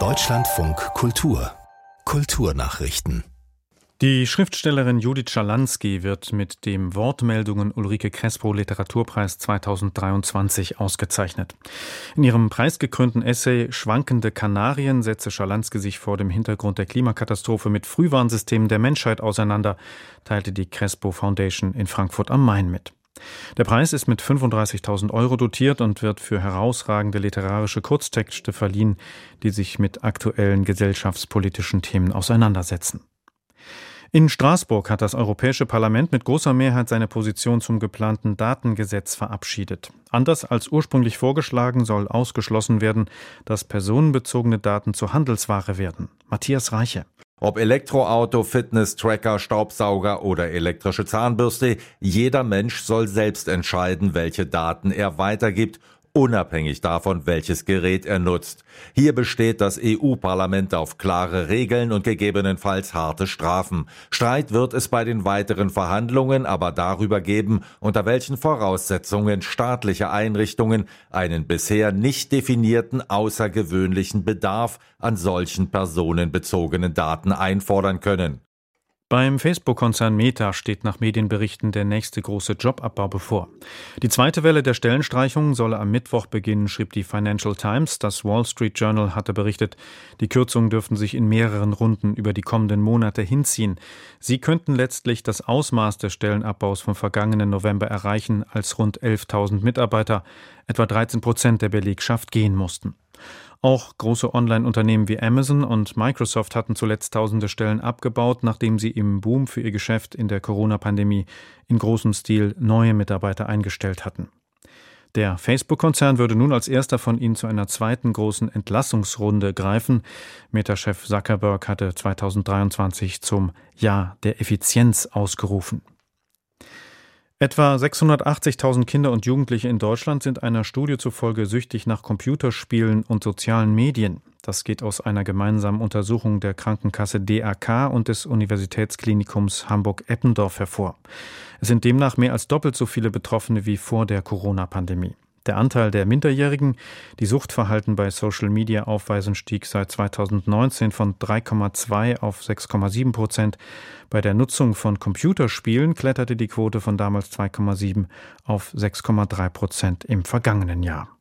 Deutschlandfunk Kultur Kulturnachrichten die Schriftstellerin Judith Schalansky wird mit dem Wortmeldungen Ulrike Crespo Literaturpreis 2023 ausgezeichnet. In ihrem preisgekrönten Essay Schwankende Kanarien setze Schalansky sich vor dem Hintergrund der Klimakatastrophe mit Frühwarnsystemen der Menschheit auseinander, teilte die Crespo Foundation in Frankfurt am Main mit. Der Preis ist mit 35.000 Euro dotiert und wird für herausragende literarische Kurztexte verliehen, die sich mit aktuellen gesellschaftspolitischen Themen auseinandersetzen. In Straßburg hat das Europäische Parlament mit großer Mehrheit seine Position zum geplanten Datengesetz verabschiedet. Anders als ursprünglich vorgeschlagen soll ausgeschlossen werden, dass personenbezogene Daten zur Handelsware werden. Matthias Reiche. Ob Elektroauto, Fitness-Tracker, Staubsauger oder elektrische Zahnbürste, jeder Mensch soll selbst entscheiden, welche Daten er weitergibt unabhängig davon, welches Gerät er nutzt. Hier besteht das EU-Parlament auf klare Regeln und gegebenenfalls harte Strafen. Streit wird es bei den weiteren Verhandlungen aber darüber geben, unter welchen Voraussetzungen staatliche Einrichtungen einen bisher nicht definierten außergewöhnlichen Bedarf an solchen personenbezogenen Daten einfordern können. Beim Facebook-Konzern Meta steht nach Medienberichten der nächste große Jobabbau bevor. Die zweite Welle der Stellenstreichungen solle am Mittwoch beginnen, schrieb die Financial Times. Das Wall Street Journal hatte berichtet, die Kürzungen dürften sich in mehreren Runden über die kommenden Monate hinziehen. Sie könnten letztlich das Ausmaß des Stellenabbaus vom vergangenen November erreichen, als rund 11.000 Mitarbeiter, etwa 13 Prozent der Belegschaft, gehen mussten. Auch große Online-Unternehmen wie Amazon und Microsoft hatten zuletzt tausende Stellen abgebaut, nachdem sie im Boom für ihr Geschäft in der Corona-Pandemie in großem Stil neue Mitarbeiter eingestellt hatten. Der Facebook-Konzern würde nun als erster von ihnen zu einer zweiten großen Entlassungsrunde greifen. Meta-Chef Zuckerberg hatte 2023 zum Jahr der Effizienz ausgerufen. Etwa 680.000 Kinder und Jugendliche in Deutschland sind einer Studie zufolge süchtig nach Computerspielen und sozialen Medien. Das geht aus einer gemeinsamen Untersuchung der Krankenkasse DAK und des Universitätsklinikums Hamburg-Eppendorf hervor. Es sind demnach mehr als doppelt so viele Betroffene wie vor der Corona-Pandemie. Der Anteil der Minderjährigen, die Suchtverhalten bei Social Media aufweisen, stieg seit 2019 von 3,2 auf 6,7 Prozent. Bei der Nutzung von Computerspielen kletterte die Quote von damals 2,7 auf 6,3 Prozent im vergangenen Jahr.